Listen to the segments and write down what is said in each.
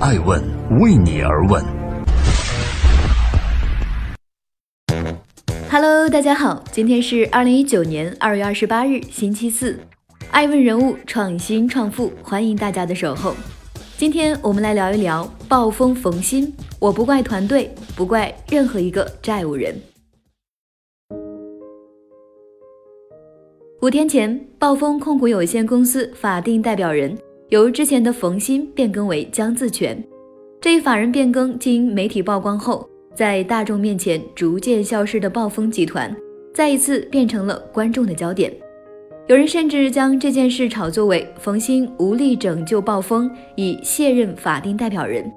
爱问为你而问。Hello，大家好，今天是二零一九年二月二十八日，星期四。爱问人物创新创富，欢迎大家的守候。今天我们来聊一聊暴风冯鑫。我不怪团队，不怪任何一个债务人。五天前，暴风控股有限公司法定代表人由之前的冯鑫变更为江自全。这一法人变更经媒体曝光后，在大众面前逐渐消失的暴风集团，再一次变成了观众的焦点。有人甚至将这件事炒作为冯鑫无力拯救暴风，已卸任法定代表人。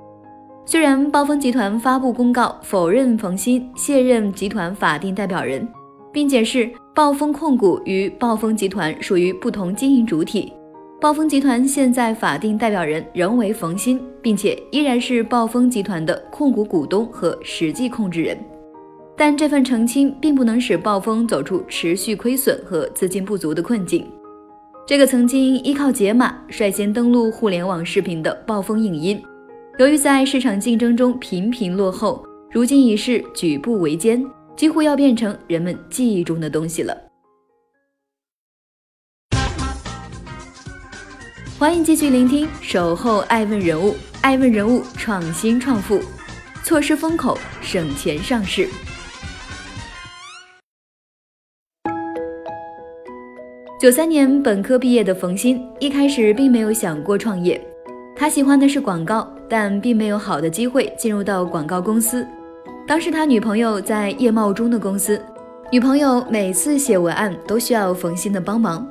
虽然暴风集团发布公告否认冯鑫卸任集团法定代表人，并解释暴风控股与暴风集团属于不同经营主体，暴风集团现在法定代表人仍为冯鑫，并且依然是暴风集团的控股股东和实际控制人。但这份澄清并不能使暴风走出持续亏损和资金不足的困境。这个曾经依靠解码率先登陆互联网视频的暴风影音，由于在市场竞争中频频落后，如今已是举步维艰，几乎要变成人们记忆中的东西了。欢迎继续聆听《守候爱问人物》，爱问人物创新创富，错失风口，省钱上市。九三年本科毕业的冯鑫一开始并没有想过创业，他喜欢的是广告，但并没有好的机会进入到广告公司。当时他女朋友在叶茂中的公司，女朋友每次写文案都需要冯鑫的帮忙。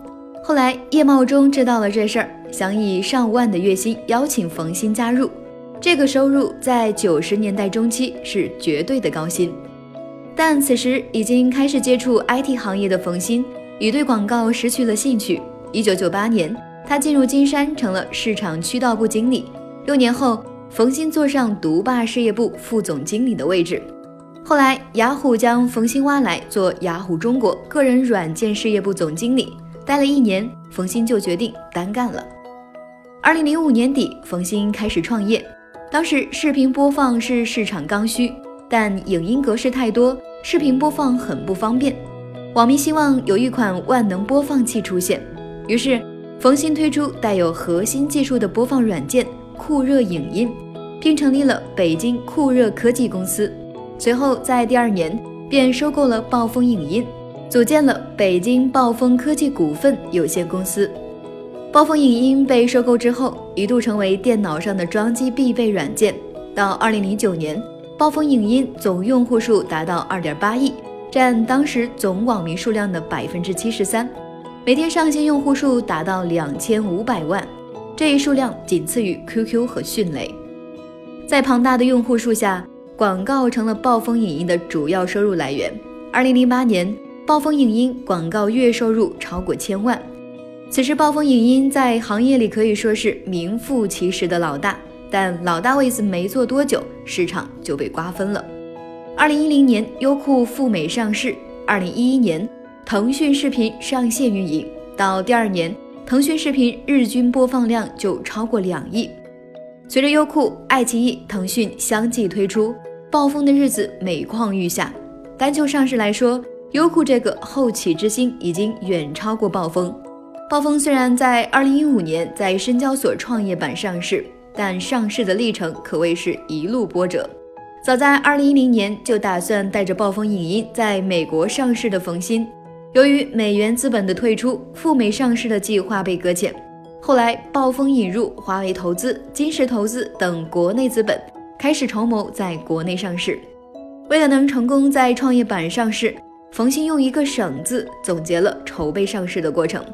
后来叶茂中知道了这事儿，想以上万的月薪邀请冯鑫加入。这个收入在九十年代中期是绝对的高薪，但此时已经开始接触 IT 行业的冯鑫。已对广告失去了兴趣。一九九八年，他进入金山，成了市场渠道部经理。六年后，冯鑫坐上独霸事业部副总经理的位置。后来，雅虎将冯鑫挖来做雅虎中国个人软件事业部总经理，待了一年，冯鑫就决定单干了。二零零五年底，冯鑫开始创业。当时，视频播放是市场刚需，但影音格式太多，视频播放很不方便。网民希望有一款万能播放器出现，于是冯鑫推出带有核心技术的播放软件酷热影音，并成立了北京酷热科技公司。随后在第二年便收购了暴风影音，组建了北京暴风科技股份有限公司。暴风影音被收购之后，一度成为电脑上的装机必备软件。到二零零九年，暴风影音总用户数达到二点八亿。占当时总网民数量的百分之七十三，每天上线用户数达到两千五百万，这一数量仅次于 QQ 和迅雷。在庞大的用户数下，广告成了暴风影音的主要收入来源。二零零八年，暴风影音广告月收入超过千万。此时，暴风影音在行业里可以说是名副其实的老大，但老大位子没坐多久，市场就被瓜分了。二零一零年，优酷赴美上市；二零一一年，腾讯视频上线运营。到第二年，腾讯视频日均播放量就超过两亿。随着优酷、爱奇艺、腾讯相继推出，暴风的日子每况愈下。单就上市来说，优酷这个后起之星已经远超过暴风。暴风虽然在二零一五年在深交所创业板上市，但上市的历程可谓是一路波折。早在二零一零年就打算带着暴风影音在美国上市的冯鑫，由于美元资本的退出，赴美上市的计划被搁浅。后来暴风引入华为投资、金石投资等国内资本，开始筹谋在国内上市。为了能成功在创业板上市，冯鑫用一个“省”字总结了筹备上市的过程，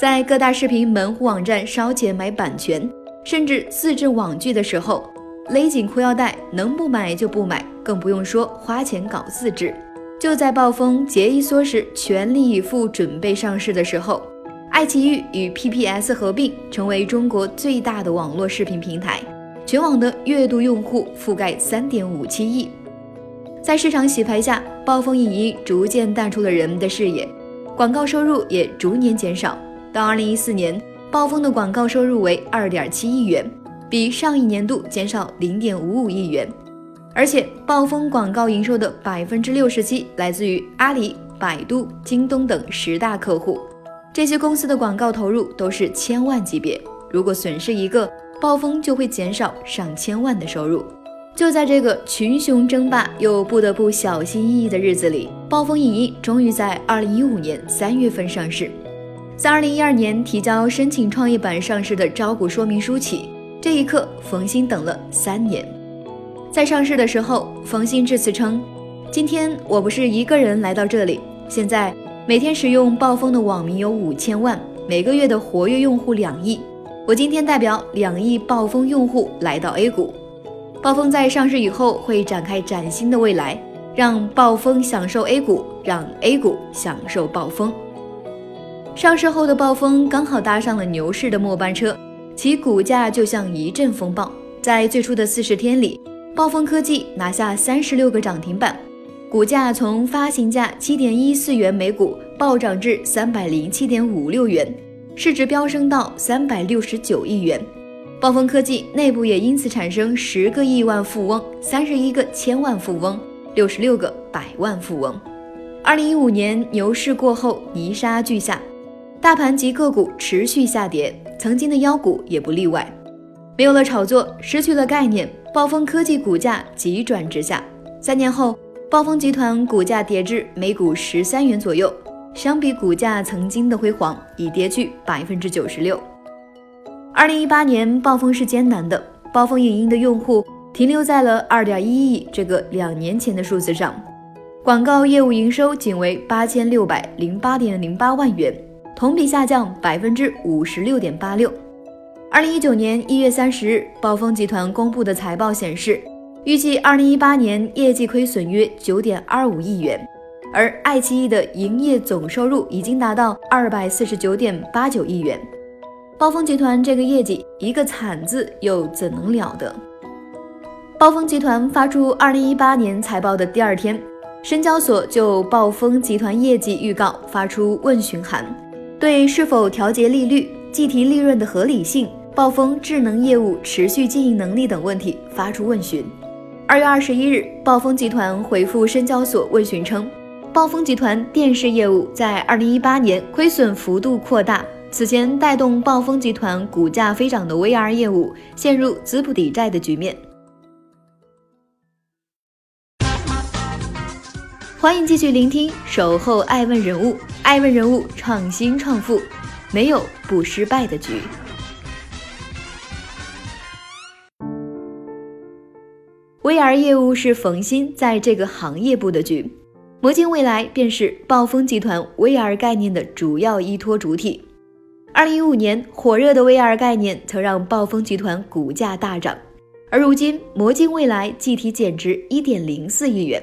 在各大视频门户网站烧钱买版权，甚至自制网剧的时候。勒紧裤腰带，能不买就不买，更不用说花钱搞自制。就在暴风节衣缩食、全力以赴准备上市的时候，爱奇艺与 PPS 合并，成为中国最大的网络视频平台，全网的月度用户覆盖三点五七亿。在市场洗牌下，暴风影音逐渐淡出了人们的视野，广告收入也逐年减少。到二零一四年，暴风的广告收入为二点七亿元。比上一年度减少零点五五亿元。而且，暴风广告营收的百分之六十七来自于阿里、百度、京东等十大客户，这些公司的广告投入都是千万级别。如果损失一个，暴风就会减少上千万的收入。就在这个群雄争霸又不得不小心翼翼的日子里，暴风影音终于在二零一五年三月份上市。在二零一二年提交申请创业板上市的招股说明书起，这一刻冯鑫等了三年。在上市的时候，冯鑫致辞称：“今天我不是一个人来到这里，现在每天使用暴风的网民有五千万，每个月的活跃用户两亿。我今天代表两亿暴风用户来到 A 股。暴风在上市以后会展开崭新的未来，让暴风享受 A 股，让 A 股享受暴风。上市后的暴风刚好搭上了牛市的末班车，其股价就像一阵风暴，在最初的四十天里。”暴风科技拿下三十六个涨停板，股价从发行价七点一四元每股暴涨至三百零七点五六元，市值飙升到三百六十九亿元。暴风科技内部也因此产生十个亿万富翁、三十一个千万富翁、六十六个百万富翁。二零一五年牛市过后，泥沙俱下，大盘及个股持续下跌，曾经的妖股也不例外，没有了炒作，失去了概念。暴风科技股价急转直下，三年后，暴风集团股价跌至每股十三元左右，相比股价曾经的辉煌，已跌去百分之九十六。二零一八年，暴风是艰难的，暴风影音的用户停留在了二点一亿这个两年前的数字上，广告业务营收仅为八千六百零八点零八万元，同比下降百分之五十六点八六。二零一九年一月三十日，暴风集团公布的财报显示，预计二零一八年业绩亏损约九点二五亿元，而爱奇艺的营业总收入已经达到二百四十九点八九亿元。暴风集团这个业绩，一个惨字又怎能了得？暴风集团发出二零一八年财报的第二天，深交所就暴风集团业绩预告发出问询函，对是否调节利率、计提利润的合理性。暴风智能业务持续经营能力等问题发出问询。二月二十一日，暴风集团回复深交所问询称，暴风集团电视业务在二零一八年亏损幅度扩大，此前带动暴风集团股价飞涨的 VR 业务陷入资不抵债的局面。欢迎继续聆听《守候爱问人物》，爱问人物创新创富，没有不失败的局。VR 业务是冯鑫在这个行业布的局，魔镜未来便是暴风集团 VR 概念的主要依托主体。二零一五年火热的 VR 概念曾让暴风集团股价大涨，而如今魔镜未来计提减值一点零四亿元。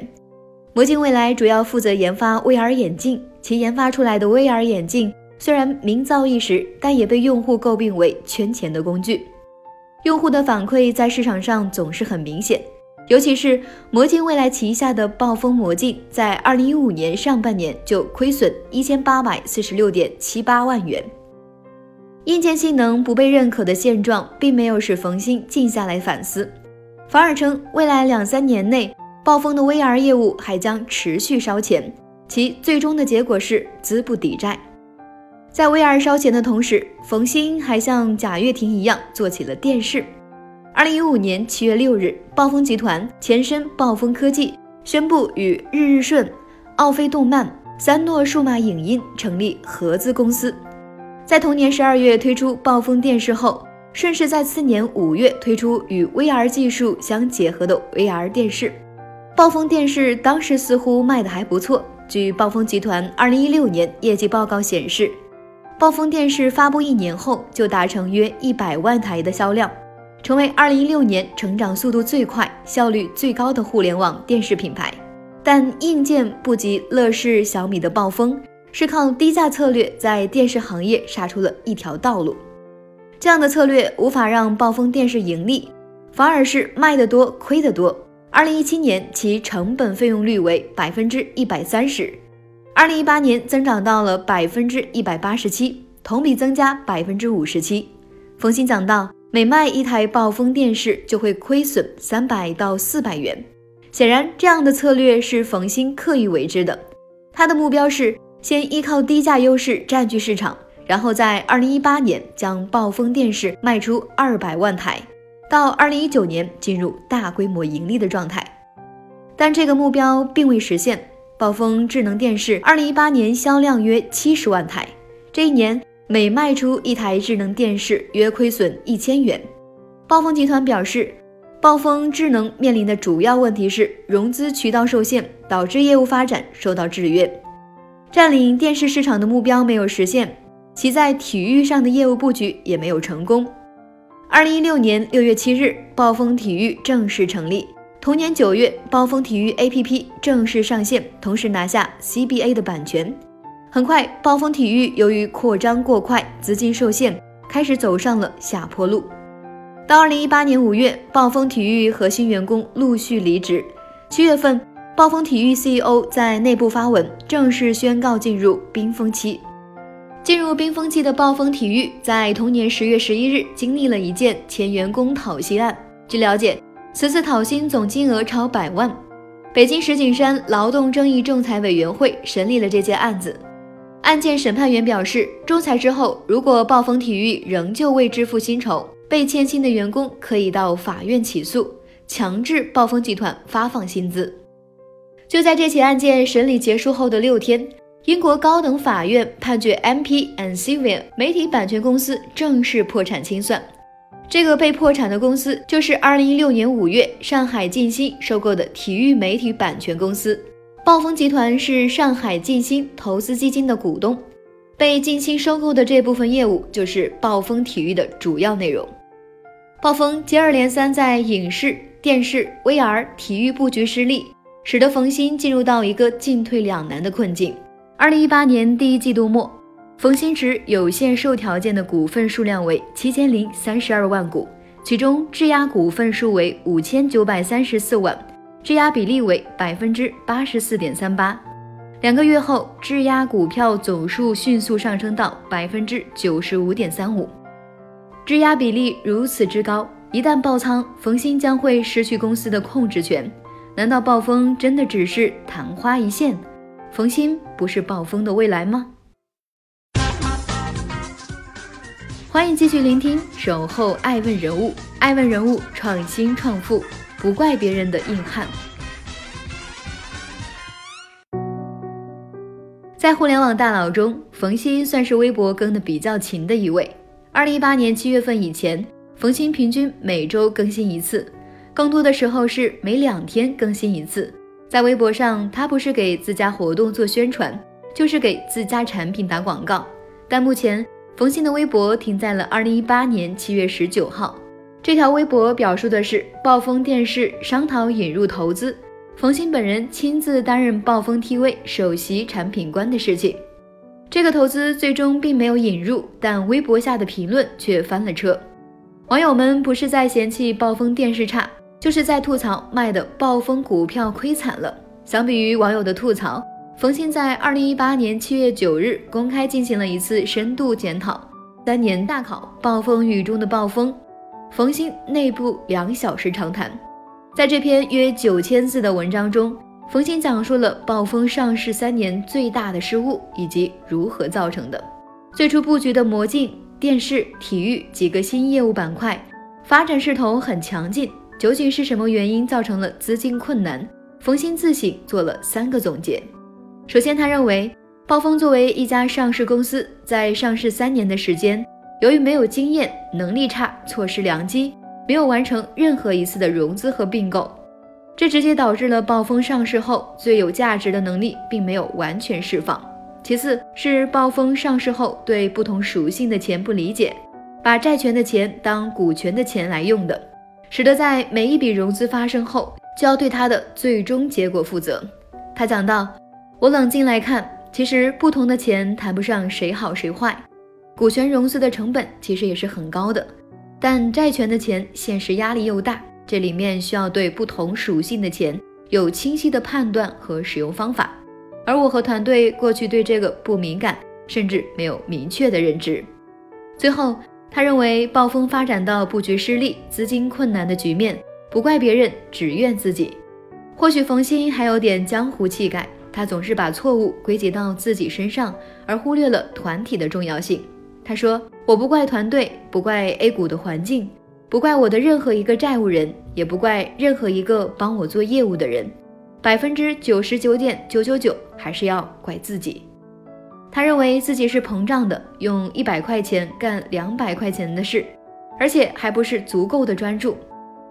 魔镜未来主要负责研发 VR 眼镜，其研发出来的 VR 眼镜虽然名噪一时，但也被用户诟病为圈钱的工具。用户的反馈在市场上总是很明显。尤其是魔镜未来旗下的暴风魔镜，在二零一五年上半年就亏损一千八百四十六点七八万元。硬件性能不被认可的现状，并没有使冯鑫静下来反思，反而称未来两三年内，暴风的 VR 业务还将持续烧钱，其最终的结果是资不抵债。在 VR 烧钱的同时，冯鑫还像贾跃亭一样做起了电视。二零一五年七月六日，暴风集团前身暴风科技宣布与日日顺、奥飞动漫、三诺数码影音成立合资公司。在同年十二月推出暴风电视后，顺势在次年五月推出与 VR 技术相结合的 VR 电视。暴风电视当时似乎卖得还不错。据暴风集团二零一六年业绩报告显示，暴风电视发布一年后就达成约一百万台的销量。成为二零一六年成长速度最快、效率最高的互联网电视品牌，但硬件不及乐视、小米的暴风，是靠低价策略在电视行业杀出了一条道路。这样的策略无法让暴风电视盈利，反而是卖得多亏得多。二零一七年其成本费用率为百分之一百三十，二零一八年增长到了百分之一百八十七，同比增加百分之五十七。冯鑫讲到。每卖一台暴风电视就会亏损三百到四百元。显然，这样的策略是冯鑫刻意为之的。他的目标是先依靠低价优势占据市场，然后在二零一八年将暴风电视卖出二百万台，到二零一九年进入大规模盈利的状态。但这个目标并未实现。暴风智能电视二零一八年销量约七十万台，这一年每卖出一台智能电视约亏损一千元。暴风集团表示，暴风智能面临的主要问题是融资渠道受限，导致业务发展受到制约，占领电视市场的目标没有实现，其在体育上的业务布局也没有成功。二零一六年六月七日，暴风体育正式成立。同年九月，暴风体育 APP 正式上线，同时拿下 CBA 的版权。很快，暴风体育由于扩张过快，资金受限，开始走上了下坡路。到二零一八年五月，暴风体育核心员工陆续离职。七月份，暴风体育 CEO 在内部发文，正式宣告进入冰封期。进入冰封期的暴风体育，在同年十月十一日经历了一件前员工讨薪案。据了解。此次讨薪总金额超百万，北京石景山劳动争议仲裁委员会审理了这件案子。案件审判员表示，仲裁之后，如果暴风体育仍旧未支付薪酬，被欠薪的员工可以到法院起诉，强制暴风集团发放薪资。就在这起案件审理结束后的六天，英国高等法院判决 MP and Civil 媒体版权公司正式破产清算。这个被破产的公司就是2016年5月上海晋鑫收购的体育媒体版权公司。暴风集团是上海晋鑫投资基金的股东，被晋鑫收购的这部分业务就是暴风体育的主要内容。暴风接二连三在影视、电视、VR 体育布局失利，使得冯鑫进入到一个进退两难的困境。2018年第一季度末。冯鑫持有限售条件的股份数量为七千零三十二万股，其中质押股份数为五千九百三十四万，质押比例为百分之八十四点三八。两个月后，质押股票总数迅速上升到百分之九十五点三五。质押比例如此之高，一旦爆仓，冯鑫将会失去公司的控制权。难道暴风真的只是昙花一现？冯鑫不是暴风的未来吗？欢迎继续聆听《守候爱问人物》，爱问人物创新创富，不怪别人的硬汉。在互联网大佬中，冯鑫算是微博更的比较勤的一位。二零一八年七月份以前，冯鑫平均每周更新一次，更多的时候是每两天更新一次。在微博上，他不是给自家活动做宣传，就是给自家产品打广告。但目前，冯鑫的微博停在了二零一八年七月十九号。这条微博表述的是暴风电视商讨引入投资，冯鑫本人亲自担任暴风 TV 首席产品官的事情。这个投资最终并没有引入，但微博下的评论却翻了车。网友们不是在嫌弃暴风电视差，就是在吐槽卖的暴风股票亏惨了。相比于网友的吐槽。冯鑫在二零一八年七月九日公开进行了一次深度检讨，三年大考，暴风雨中的暴风，冯鑫内部两小时长谈。在这篇约九千字的文章中，冯鑫讲述了暴风上市三年最大的失误以及如何造成的。最初布局的魔镜、电视、体育几个新业务板块，发展势头很强劲，究竟是什么原因造成了资金困难？冯鑫自省做了三个总结。首先，他认为暴风作为一家上市公司，在上市三年的时间，由于没有经验、能力差、错失良机，没有完成任何一次的融资和并购，这直接导致了暴风上市后最有价值的能力并没有完全释放。其次是暴风上市后对不同属性的钱不理解，把债权的钱当股权的钱来用的，使得在每一笔融资发生后就要对它的最终结果负责。他讲到。我冷静来看，其实不同的钱谈不上谁好谁坏。股权融资的成本其实也是很高的，但债权的钱现实压力又大，这里面需要对不同属性的钱有清晰的判断和使用方法。而我和团队过去对这个不敏感，甚至没有明确的认知。最后，他认为暴风发展到布局失利、资金困难的局面，不怪别人，只怨自己。或许冯鑫还有点江湖气概，他总是把错误归结到自己身上，而忽略了团体的重要性。他说：“我不怪团队，不怪 A 股的环境，不怪我的任何一个债务人，也不怪任何一个帮我做业务的人，百分之九十九点九九九还是要怪自己。”他认为自己是膨胀的，用一百块钱干两百块钱的事，而且还不是足够的专注。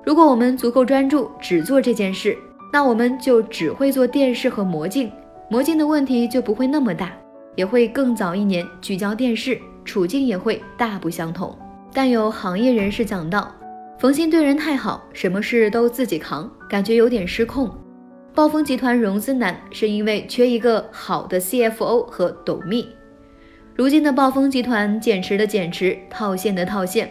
如果我们足够专注，只做这件事，那我们就只会做电视和魔镜，魔镜的问题就不会那么大，也会更早一年聚焦电视。处境也会大不相同，但有行业人士讲到，冯鑫对人太好，什么事都自己扛，感觉有点失控。暴风集团融资难，是因为缺一个好的 CFO 和董秘。如今的暴风集团减持的减持，套现的套现。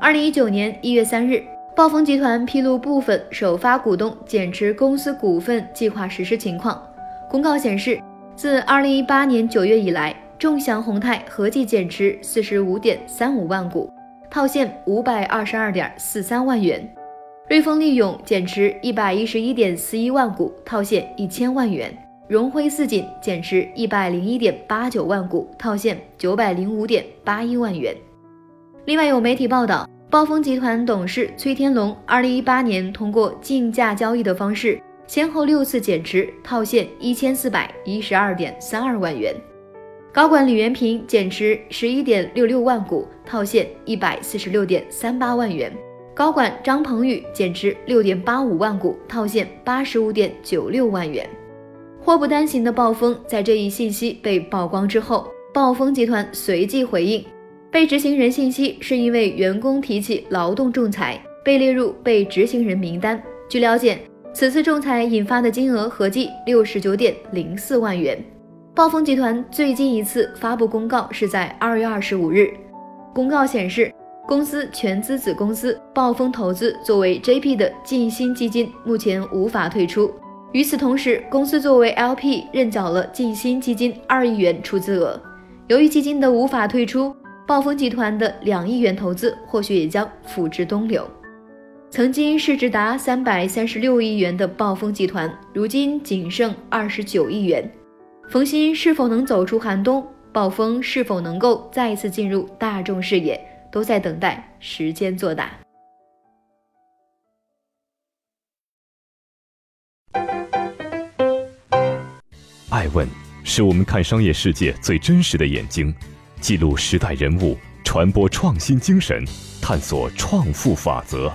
二零一九年一月三日，暴风集团披露部分首发股东减持公司股份计划实施情况。公告显示，自二零一八年九月以来。众祥宏泰合计减持四十五点三五万股，套现五百二十二点四三万元；瑞丰利永减持一百一十一点四一万股，套现一千万元；荣辉四锦减持一百零一点八九万股，套现九百零五点八一万元。另外有媒体报道，暴风集团董事崔天龙二零一八年通过竞价交易的方式，先后六次减持，套现一千四百一十二点三二万元。高管李元平减持十一点六六万股，套现一百四十六点三八万元；高管张鹏宇减持六点八五万股，套现八十五点九六万元。祸不单行的暴风，在这一信息被曝光之后，暴风集团随即回应，被执行人信息是因为员工提起劳动仲裁，被列入被执行人名单。据了解，此次仲裁引发的金额合计六十九点零四万元。暴风集团最近一次发布公告是在二月二十五日。公告显示，公司全资子公司暴风投资作为 JP 的晋鑫基金目前无法退出。与此同时，公司作为 LP 认缴了晋鑫基金二亿元出资额。由于基金的无法退出，暴风集团的两亿元投资或许也将付之东流。曾经市值达三百三十六亿元的暴风集团，如今仅剩二十九亿元。冯鑫是否能走出寒冬？暴风是否能够再次进入大众视野？都在等待时间作答。爱问是我们看商业世界最真实的眼睛，记录时代人物，传播创新精神，探索创富法则。